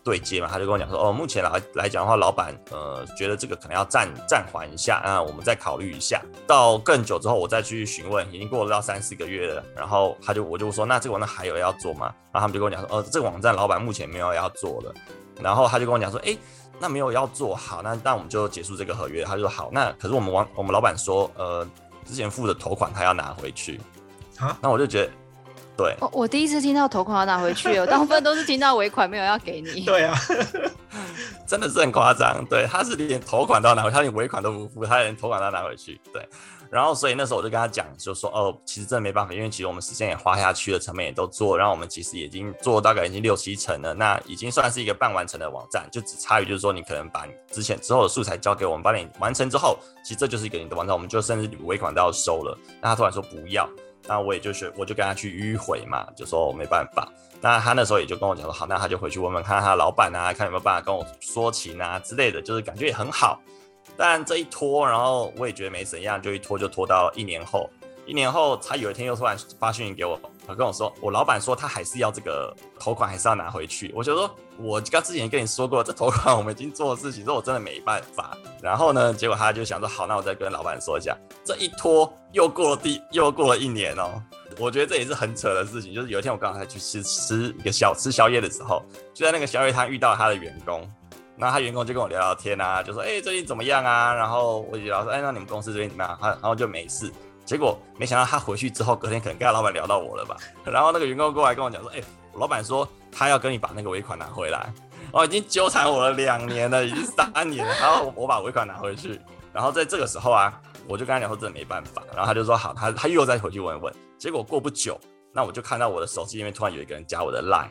对接嘛，他就跟我讲说：“哦，目前来来讲的话，老板呃觉得这个可能要暂暂缓一下啊，我们再考虑一下。”到更久之后，我再去询问，已经过了到三四个月了。然后他就我就说：“那这个网站还有要做吗？”然后他们就跟我讲说：“哦，这个网站老板目前没有要做了。”然后他就跟我讲说：“哎，那没有要做好，那那我们就结束这个合约。”他就说：“好，那可是我们网我们老板说，呃，之前付的头款他要拿回去。”好，那我就觉得，对，我我第一次听到头款要拿回去，我 大部分都是听到尾款没有要给你。对啊，真的是很夸张。对，他是连头款都要拿回去，他连尾款都不付，他连头款都要拿回去。对。然后，所以那时候我就跟他讲，就说哦，其实真的没办法，因为其实我们时间也花下去了，成本也都做，然后我们其实已经做大概已经六七成了，那已经算是一个半完成的网站，就只差于就是说你可能把你之前之后的素材交给我们，帮你完成之后，其实这就是一个你的网站，我们就甚至尾款都要收了。那他突然说不要，那我也就是我就跟他去迂回嘛，就说我没办法。那他那时候也就跟我讲说好，那他就回去问问看看他老板啊，看有没有办法跟我说情啊之类的，就是感觉也很好。但这一拖，然后我也觉得没怎样，就一拖就拖到一年后。一年后，他有一天又突然发讯息给我，他跟我说，我老板说他还是要这个头款，还是要拿回去。我就说，我刚之前跟你说过，这头款我们已经做的事情，说我真的没办法。然后呢，结果他就想说，好，那我再跟老板说一下。这一拖又过了第又过了一年哦。我觉得这也是很扯的事情，就是有一天我刚好去吃吃一个小吃宵夜的时候，就在那个宵夜摊遇到他的员工。那他员工就跟我聊聊天啊，就说：“哎、最近怎么样啊？”然后我就聊说：“哎、那你们公司最近怎么样？”他然后就没事。结果没想到他回去之后，隔天可能跟他老板聊到我了吧。然后那个员工过来跟我讲说：“哎、老板说他要跟你把那个尾款拿回来。”哦，已经纠缠我了两年了，已经三年了。然后我把尾款拿回去。然后在这个时候啊，我就跟他讲说：“真的没办法。”然后他就说：“好，他他又再回去问问。”结果过不久，那我就看到我的手机里面突然有一个人加我的 line，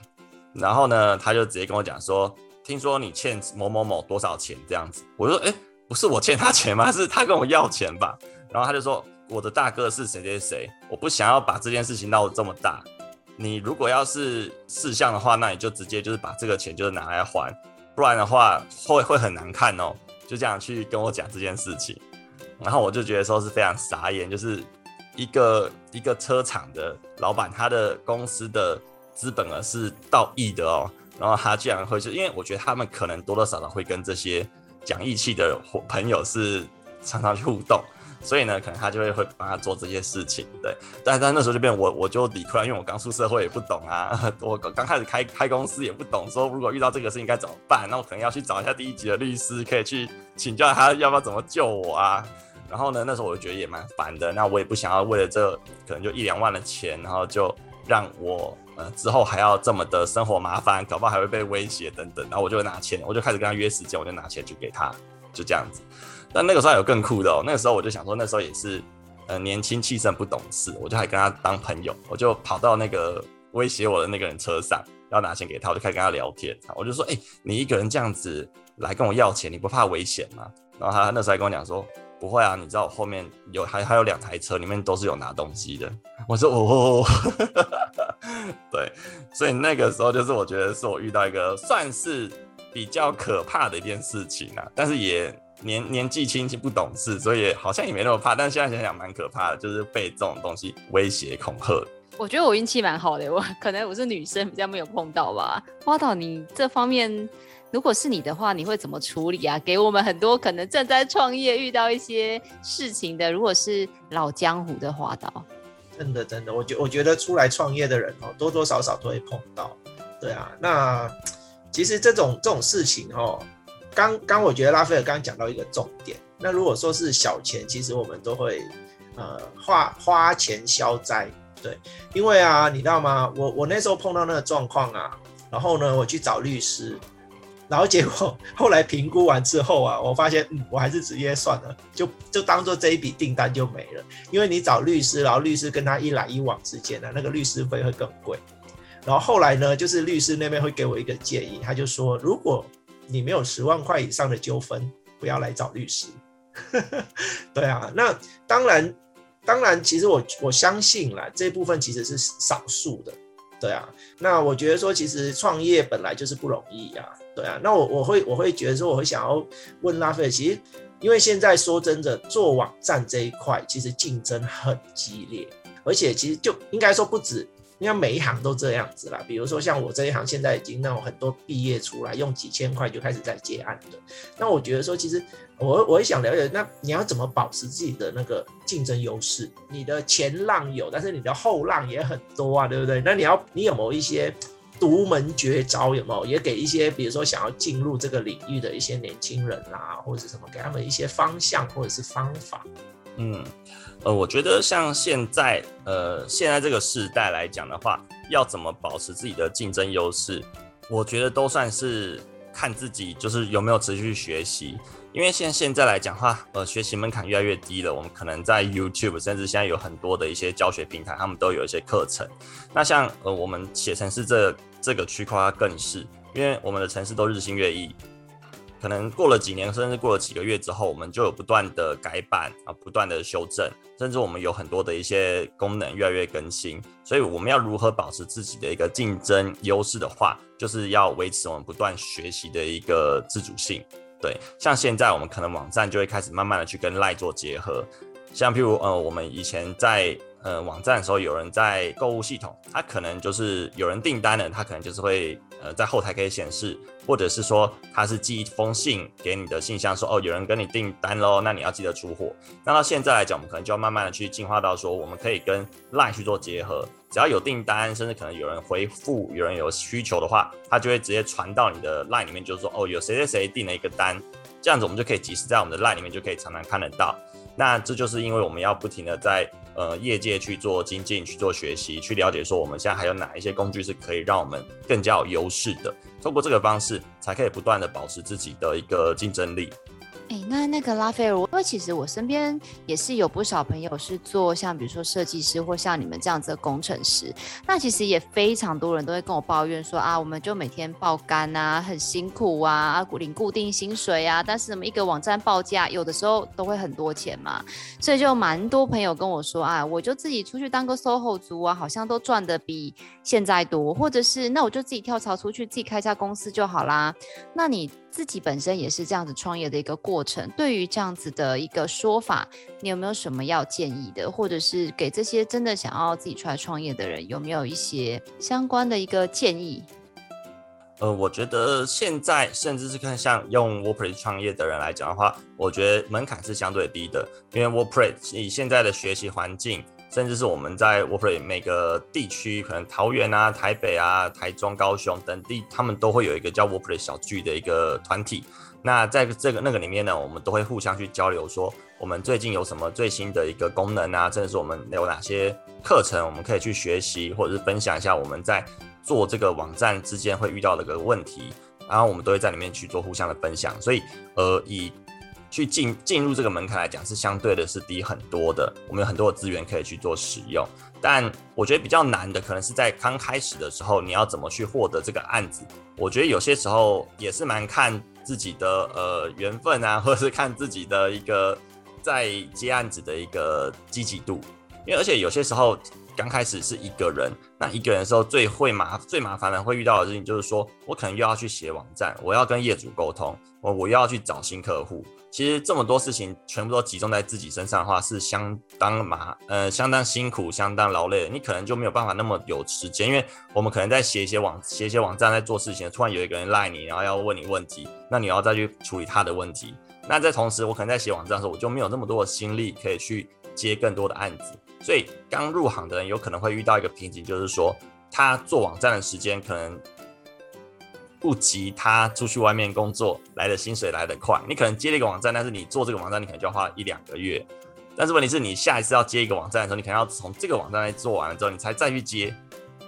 然后呢，他就直接跟我讲说。听说你欠某某某多少钱这样子，我说，哎，不是我欠他钱吗？是他跟我要钱吧？然后他就说，我的大哥是谁谁谁，我不想要把这件事情闹得这么大。你如果要是事项的话，那你就直接就是把这个钱就是拿来还，不然的话会会很难看哦。就这样去跟我讲这件事情，然后我就觉得说是非常傻眼，就是一个一个车厂的老板，他的公司的资本额是到亿的哦。然后他居然会是，因为我觉得他们可能多多少少会跟这些讲义气的朋友是常常去互动，所以呢，可能他就会会帮他做这些事情，对。但但那时候就变我我就理亏了，因为我刚出社会也不懂啊，我刚开始开开公司也不懂，说如果遇到这个事情该怎么办，那我可能要去找一下第一级的律师，可以去请教他要不要怎么救我啊。然后呢，那时候我就觉得也蛮烦的，那我也不想要为了这可能就一两万的钱，然后就让我。呃，之后还要这么的生活麻烦，搞不好还会被威胁等等，然后我就拿钱，我就开始跟他约时间，我就拿钱去给他，就这样子。但那个时候有更酷的哦，那个时候我就想说，那时候也是呃年轻气盛不懂事，我就还跟他当朋友，我就跑到那个威胁我的那个人车上，要拿钱给他，我就开始跟他聊天，我就说，哎、你一个人这样子来跟我要钱，你不怕危险吗？然后他那时候还跟我讲说。不会啊，你知道我后面有还还有两台车，里面都是有拿东西的。我说哦，对，所以那个时候就是我觉得是我遇到一个算是比较可怕的一件事情啊，但是也年年纪轻轻不懂事，所以好像也没那么怕。但是现在想想蛮可怕的，就是被这种东西威胁恐吓。我觉得我运气蛮好的，我 可能我是女生比较没有碰到吧。花导，你这方面。如果是你的话，你会怎么处理啊？给我们很多可能正在创业遇到一些事情的，如果是老江湖的花导，真的真的，我觉我觉得出来创业的人哦，多多少少都会碰到。对啊，那其实这种这种事情哦，刚刚我觉得拉斐尔刚刚讲到一个重点。那如果说是小钱，其实我们都会呃花花钱消灾，对，因为啊，你知道吗？我我那时候碰到那个状况啊，然后呢，我去找律师。然后结果后来评估完之后啊，我发现嗯，我还是直接算了，就就当做这一笔订单就没了。因为你找律师，然后律师跟他一来一往之间呢，那个律师费会更贵。然后后来呢，就是律师那边会给我一个建议，他就说，如果你没有十万块以上的纠纷，不要来找律师。对啊，那当然，当然，其实我我相信啦，这部分其实是少数的。对啊，那我觉得说，其实创业本来就是不容易啊。对啊，那我我会我会觉得说，我会想要问拉斐尔，其实因为现在说真的，做网站这一块其实竞争很激烈，而且其实就应该说不止。因为每一行都这样子啦，比如说像我这一行，现在已经那种很多毕业出来用几千块就开始在接案的。那我觉得说，其实我我也想了解，那你要怎么保持自己的那个竞争优势？你的前浪有，但是你的后浪也很多啊，对不对？那你要你有没有一些独门绝招？有没有也给一些比如说想要进入这个领域的一些年轻人啊，或者什么，给他们一些方向或者是方法？嗯。呃，我觉得像现在，呃，现在这个时代来讲的话，要怎么保持自己的竞争优势，我觉得都算是看自己，就是有没有持续学习。因为现现在来讲话，呃，学习门槛越来越低了。我们可能在 YouTube，甚至现在有很多的一些教学平台，他们都有一些课程。那像呃，我们写程式这这个区块更是，因为我们的程式都日新月异。可能过了几年，甚至过了几个月之后，我们就有不断的改版啊，不断的修正，甚至我们有很多的一些功能越来越更新。所以我们要如何保持自己的一个竞争优势的话，就是要维持我们不断学习的一个自主性。对，像现在我们可能网站就会开始慢慢的去跟 LINE 做结合，像譬如呃，我们以前在呃网站的时候，有人在购物系统，他可能就是有人订单了，他可能就是会。呃，在后台可以显示，或者是说他是寄一封信给你的信箱说，说哦，有人跟你订单喽，那你要记得出货。那到现在来讲，我们可能就要慢慢的去进化到说，我们可以跟 LINE 去做结合，只要有订单，甚至可能有人回复，有人有需求的话，他就会直接传到你的 LINE 里面，就是说哦，有谁谁谁订了一个单，这样子我们就可以及时在我们的 LINE 里面就可以常常看得到。那这就是因为我们要不停的在。呃，业界去做精进，去做学习，去了解说我们现在还有哪一些工具是可以让我们更加有优势的。通过这个方式，才可以不断的保持自己的一个竞争力。哎、那那个拉斐尔，因为其实我身边也是有不少朋友是做像比如说设计师或像你们这样子的工程师，那其实也非常多人都会跟我抱怨说啊，我们就每天爆肝啊，很辛苦啊，领固定薪水啊，但是我们一个网站报价有的时候都会很多钱嘛，所以就蛮多朋友跟我说啊，我就自己出去当个 SOHO 族啊，好像都赚得比现在多，或者是那我就自己跳槽出去，自己开家公司就好啦。那你？自己本身也是这样子创业的一个过程，对于这样子的一个说法，你有没有什么要建议的，或者是给这些真的想要自己出来创业的人，有没有一些相关的一个建议？呃，我觉得现在甚至是看像用 WordPress 创业的人来讲的话，我觉得门槛是相对低的，因为 WordPress 以现在的学习环境。甚至是我们在 WordPress 每个地区，可能桃园啊、台北啊、台中、高雄等地，他们都会有一个叫 WordPress 小聚的一个团体。那在这个那个里面呢，我们都会互相去交流，说我们最近有什么最新的一个功能啊，甚至是我们有哪些课程，我们可以去学习，或者是分享一下我们在做这个网站之间会遇到的个问题，然后我们都会在里面去做互相的分享。所以，呃，以去进进入这个门槛来讲，是相对的是低很多的。我们有很多的资源可以去做使用，但我觉得比较难的，可能是在刚开始的时候，你要怎么去获得这个案子？我觉得有些时候也是蛮看自己的呃缘分啊，或者是看自己的一个在接案子的一个积极度。因为而且有些时候刚开始是一个人，那一个人的时候最会麻最麻烦的会遇到的事情就是说，我可能又要去写网站，我要跟业主沟通，我我又要去找新客户。其实这么多事情全部都集中在自己身上的话，是相当麻，呃，相当辛苦，相当劳累的。你可能就没有办法那么有时间，因为我们可能在写一些网写一些网站，在做事情，突然有一个人赖你，然后要问你问题，那你要再去处理他的问题。那在同时，我可能在写网站的时候，我就没有那么多的心力可以去接更多的案子。所以刚入行的人有可能会遇到一个瓶颈，就是说他做网站的时间可能。不及他出去外面工作来的薪水来得快。你可能接了一个网站，但是你做这个网站，你可能就要花一两个月。但是问题是你下一次要接一个网站的时候，你可能要从这个网站来做完了之后，你才再去接。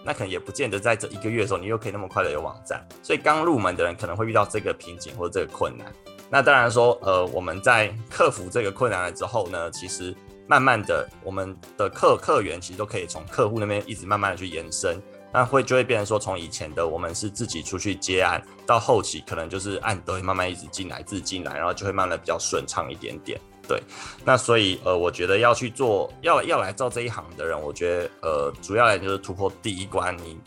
那可能也不见得在这一个月的时候，你又可以那么快的有网站。所以刚入门的人可能会遇到这个瓶颈或者这个困难。那当然说，呃，我们在克服这个困难了之后呢，其实慢慢的，我们的客客源其实都可以从客户那边一直慢慢的去延伸。那会就会变成说，从以前的我们是自己出去接案，到后期可能就是案都会慢慢一直进来，自己进来，然后就会慢慢比较顺畅一点点。对，那所以呃，我觉得要去做，要要来做这一行的人，我觉得呃，主要来就是突破第一关，你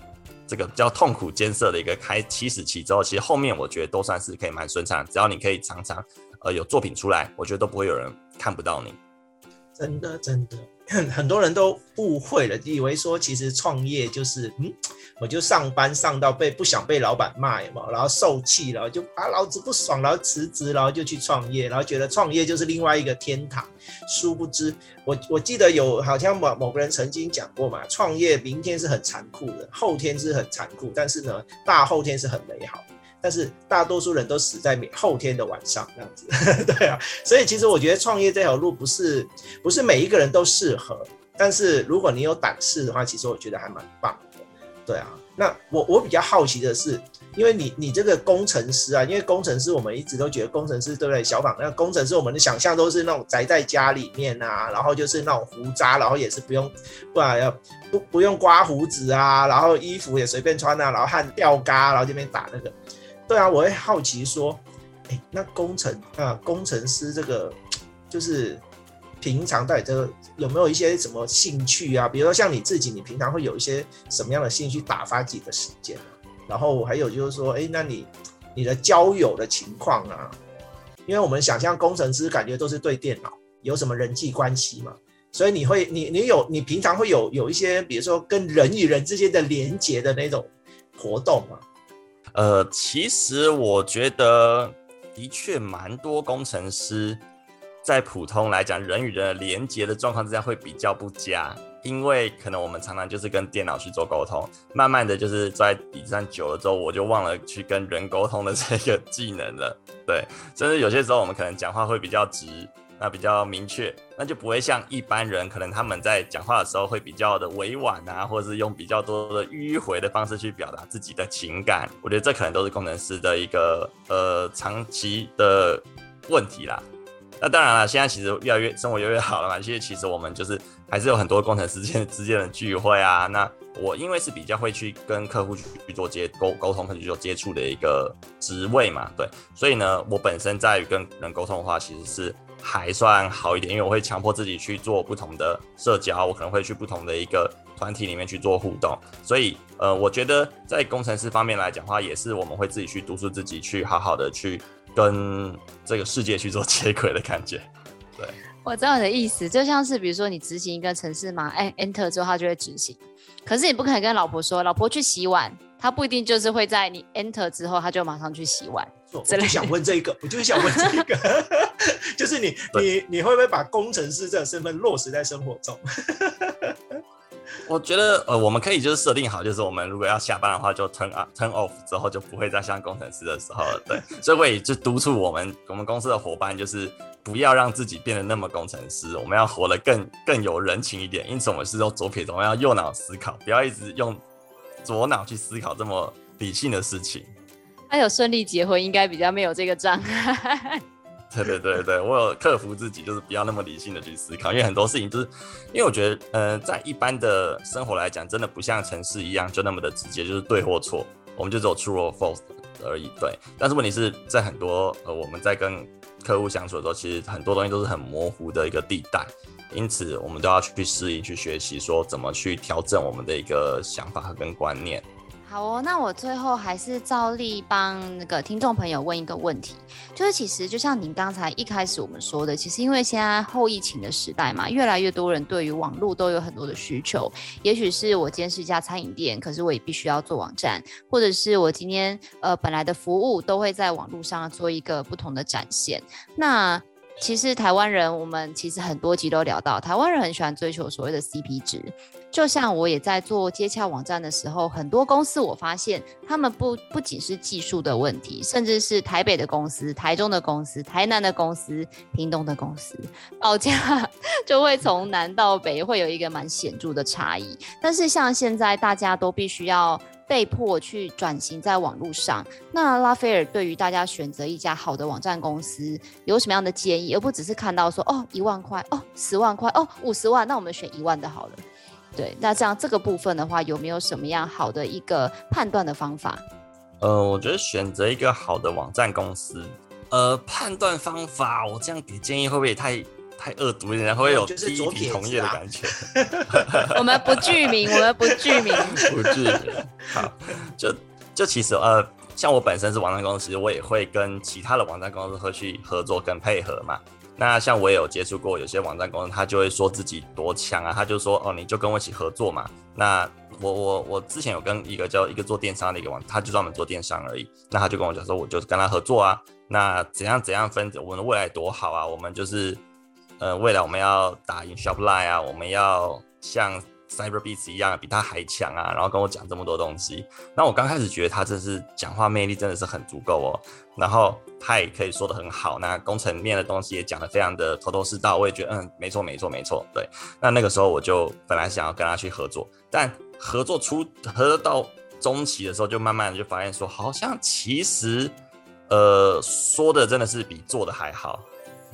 这个比较痛苦艰涩的一个开起始期之后，其实后面我觉得都算是可以蛮顺畅。只要你可以常常呃有作品出来，我觉得都不会有人看不到你。真的，真的。很多人都误会了，以为说其实创业就是，嗯，我就上班上到被不想被老板骂嘛，然后受气了，就啊老子不爽，然后辞职，然后就去创业，然后觉得创业就是另外一个天堂。殊不知，我我记得有好像某某个人曾经讲过嘛，创业明天是很残酷的，后天是很残酷，但是呢，大后天是很美好。但是大多数人都死在后天的晚上，这样子，对啊，所以其实我觉得创业这条路不是不是每一个人都适合，但是如果你有胆识的话，其实我觉得还蛮棒的，对啊。那我我比较好奇的是，因为你你这个工程师啊，因为工程师我们一直都觉得工程师对不对？小访那工程师我们的想象都是那种宅在家里面啊，然后就是那种胡渣，然后也是不用不然要不不用刮胡子啊，然后衣服也随便穿啊，然后汗掉嘎，然后这边打那个。对啊，我会好奇说，哎，那工程啊，工程师这个 就是平常到底这个有没有一些什么兴趣啊？比如说像你自己，你平常会有一些什么样的兴趣打发自己的时间？然后还有就是说，哎，那你你的交友的情况啊？因为我们想象工程师感觉都是对电脑有什么人际关系嘛，所以你会你你有你平常会有有一些，比如说跟人与人之间的连接的那种活动吗？呃，其实我觉得的确蛮多工程师在普通来讲，人与人的连接的状况之下会比较不佳，因为可能我们常常就是跟电脑去做沟通，慢慢的就是在椅子上久了之后，我就忘了去跟人沟通的这个技能了。对，甚至有些时候我们可能讲话会比较直。那比较明确，那就不会像一般人，可能他们在讲话的时候会比较的委婉啊，或者是用比较多的迂回的方式去表达自己的情感。我觉得这可能都是工程师的一个呃长期的问题啦。那当然了，现在其实越来越生活越来越好了嘛。其实其实我们就是还是有很多工程师之间之间的聚会啊。那我因为是比较会去跟客户去做接沟沟通，或者去做接触的一个职位嘛，对，所以呢，我本身在于跟人沟通的话，其实是。还算好一点，因为我会强迫自己去做不同的社交，我可能会去不同的一个团体里面去做互动，所以呃，我觉得在工程师方面来讲的话，也是我们会自己去督促自己去好好的去跟这个世界去做接轨的感觉。对，我知道你的意思，就像是比如说你执行一个程式嘛，哎，Enter 之后它就会执行，可是你不可能跟老婆说，老婆去洗碗，它不一定就是会在你 Enter 之后，它就马上去洗碗。我就想问这个，我就是想问这个。就是你，你你会不会把工程师这个身份落实在生活中？我觉得，呃，我们可以就是设定好，就是我们如果要下班的话，就 turn up turn off 之后，就不会再像工程师的时候了。对，所以我也就督促我们我们公司的伙伴，就是不要让自己变得那么工程师，我们要活得更更有人情一点。因此，我们是用左撇子，我们要右脑思考，不要一直用左脑去思考这么理性的事情。他有顺利结婚，应该比较没有这个障碍。对对对对，我有克服自己，就是不要那么理性的去思考，因为很多事情就是，因为我觉得，呃，在一般的生活来讲，真的不像城市一样就那么的直接，就是对或错，我们就只有 true or false 而已。对，但是问题是在很多呃我们在跟客户相处的时候，其实很多东西都是很模糊的一个地带，因此我们都要去适应、去学习，说怎么去调整我们的一个想法和跟观念。好哦，那我最后还是照例帮那个听众朋友问一个问题，就是其实就像您刚才一开始我们说的，其实因为现在后疫情的时代嘛，越来越多人对于网络都有很多的需求。也许是我今天是一家餐饮店，可是我也必须要做网站，或者是我今天呃本来的服务都会在网络上做一个不同的展现。那其实台湾人，我们其实很多集都聊到，台湾人很喜欢追求所谓的 CP 值。就像我也在做接洽网站的时候，很多公司我发现他们不不仅是技术的问题，甚至是台北的公司、台中的公司、台南的公司、屏东的公司，报价 就会从南到北会有一个蛮显著的差异。但是像现在大家都必须要被迫去转型在网络上，那拉斐尔对于大家选择一家好的网站公司有什么样的建议，而不只是看到说哦一万块哦十万块哦五十万，那我们选一万的好了。对，那这样这个部分的话，有没有什么样好的一个判断的方法？呃，我觉得选择一个好的网站公司，呃，判断方法，我这样给建议会不会太太恶毒，人家会有就是第一题同业的感觉。我们不具名，我们不具名，不具名。好，就就其实呃，像我本身是网站公司，我也会跟其他的网站公司会去合作跟配合嘛。那像我也有接触过有些网站公司，他就会说自己多强啊，他就说哦，你就跟我一起合作嘛。那我我我之前有跟一个叫一个做电商的一个网，他就专门做电商而已。那他就跟我讲说，我就跟他合作啊。那怎样怎样分，我们的未来多好啊！我们就是呃，未来我们要打赢 Shopline 啊，我们要像 Cyberbeats 一样比他还强啊。然后跟我讲这么多东西，那我刚开始觉得他真是讲话魅力真的是很足够哦。然后他也可以说的很好，那工程面的东西也讲的非常的头头是道，我也觉得嗯，没错没错没错，对。那那个时候我就本来想要跟他去合作，但合作出合作到中期的时候，就慢慢的就发现说，好像其实呃说的真的是比做的还好，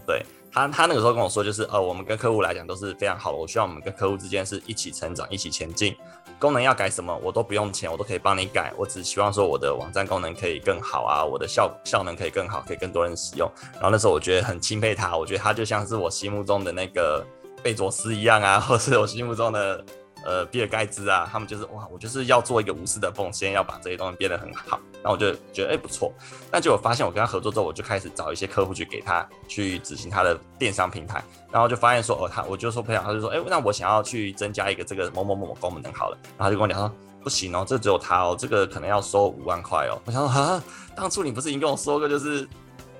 对。他他那个时候跟我说，就是呃，我们跟客户来讲都是非常好的。我希望我们跟客户之间是一起成长，一起前进。功能要改什么，我都不用钱，我都可以帮你改。我只希望说我的网站功能可以更好啊，我的效效能可以更好，可以更多人使用。然后那时候我觉得很钦佩他，我觉得他就像是我心目中的那个贝佐斯一样啊，或是我心目中的。呃，比尔盖茨啊，他们就是哇，我就是要做一个无私的奉献，要把这些东西变得很好。那我就觉得哎、不错。那就我发现我跟他合作之后，我就开始找一些客户去给他去执行他的电商平台，然后就发现说哦，他我就说朋友，他就说哎、那我想要去增加一个这个某某某某功能好了，然后就跟我讲说不行哦，这只有他哦，这个可能要收五万块哦。我想说哈，当初你不是已经跟我说过就是。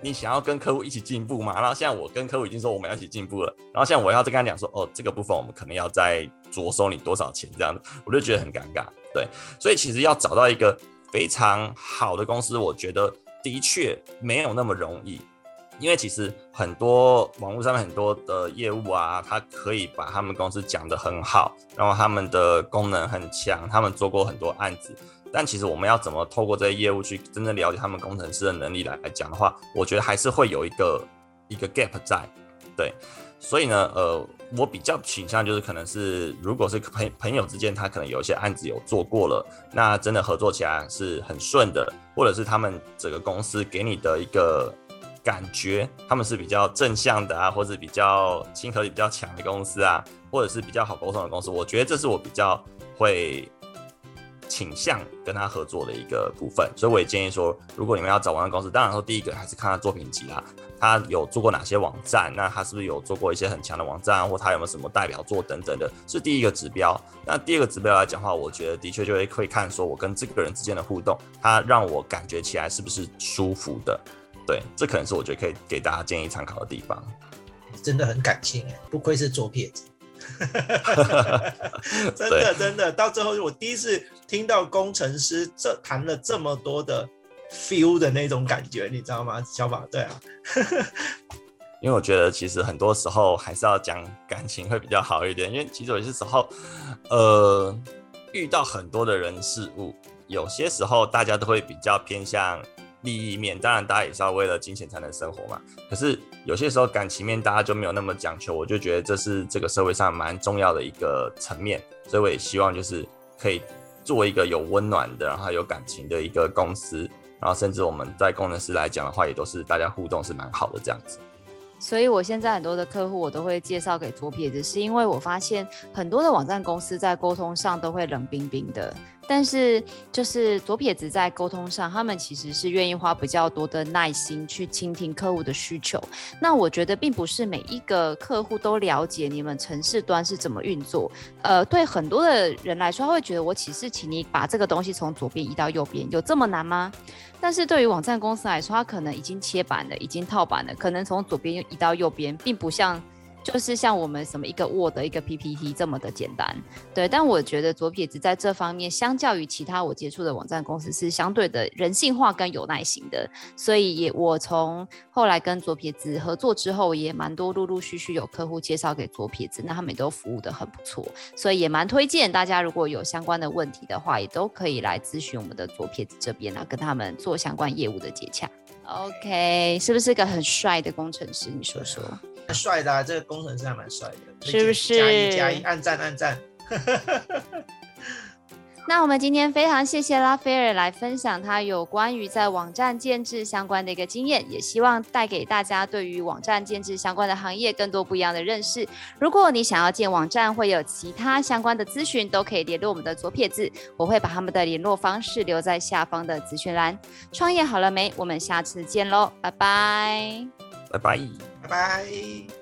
你想要跟客户一起进步嘛？然后现在我跟客户已经说我们要一起进步了，然后现在我要再跟他讲说，哦，这个部分我们可能要再着收你多少钱这样子，我就觉得很尴尬。对，所以其实要找到一个非常好的公司，我觉得的确没有那么容易，因为其实很多网络上面很多的业务啊，他可以把他们公司讲得很好，然后他们的功能很强，他们做过很多案子。但其实我们要怎么透过这些业务去真正了解他们工程师的能力来来讲的话，我觉得还是会有一个一个 gap 在，对，所以呢，呃，我比较倾向就是可能是如果是朋朋友之间，他可能有一些案子有做过了，那真的合作起来是很顺的，或者是他们整个公司给你的一个感觉，他们是比较正向的啊，或者比较亲和力比较强的公司啊，或者是比较好沟通的公司，我觉得这是我比较会。倾向跟他合作的一个部分，所以我也建议说，如果你们要找网站公司，当然说第一个还是看他作品集啦，他有做过哪些网站，那他是不是有做过一些很强的网站，或他有没有什么代表作等等的，是第一个指标。那第二个指标来讲的话，我觉得的确就会会看说我跟这个人之间的互动，他让我感觉起来是不是舒服的，对，这可能是我觉得可以给大家建议参考的地方。真的很感谢，不愧是左撇子。真的真的，到最后我第一次听到工程师这谈了这么多的 feel 的那种感觉，你知道吗？小宝，对啊，因为我觉得其实很多时候还是要讲感情会比较好一点，因为其实有些时候，呃，遇到很多的人事物，有些时候大家都会比较偏向。利益面，当然大家也是要为了金钱才能生活嘛。可是有些时候感情面大家就没有那么讲求，我就觉得这是这个社会上蛮重要的一个层面。所以我也希望就是可以做一个有温暖的，然后有感情的一个公司。然后甚至我们在工程师来讲的话，也都是大家互动是蛮好的这样子。所以我现在很多的客户我都会介绍给左撇子，是因为我发现很多的网站公司在沟通上都会冷冰冰的。但是，就是左撇子在沟通上，他们其实是愿意花比较多的耐心去倾听客户的需求。那我觉得，并不是每一个客户都了解你们城市端是怎么运作。呃，对很多的人来说，他会觉得我只是请你把这个东西从左边移到右边，有这么难吗？但是对于网站公司来说，他可能已经切板了，已经套板了，可能从左边移到右边，并不像。就是像我们什么一个 Word 一个 PPT 这么的简单，对。但我觉得左撇子在这方面，相较于其他我接触的网站公司，是相对的人性化跟有耐心的。所以也我从后来跟左撇子合作之后，也蛮多陆陆续续有客户介绍给左撇子，那他们也都服务得很不错。所以也蛮推荐大家，如果有相关的问题的话，也都可以来咨询我们的左撇子这边啊，跟他们做相关业务的接洽。OK，是不是个很帅的工程师？你说说。帅的、啊，这个工程师还蛮帅的，是不是？加一加一，按赞按赞。那我们今天非常谢谢拉斐尔来分享他有关于在网站建制相关的一个经验，也希望带给大家对于网站建制相关的行业更多不一样的认识。如果你想要建网站，会有其他相关的咨询，都可以联络我们的左撇子，我会把他们的联络方式留在下方的资讯栏。创业好了没？我们下次见喽，拜拜，拜拜，拜拜。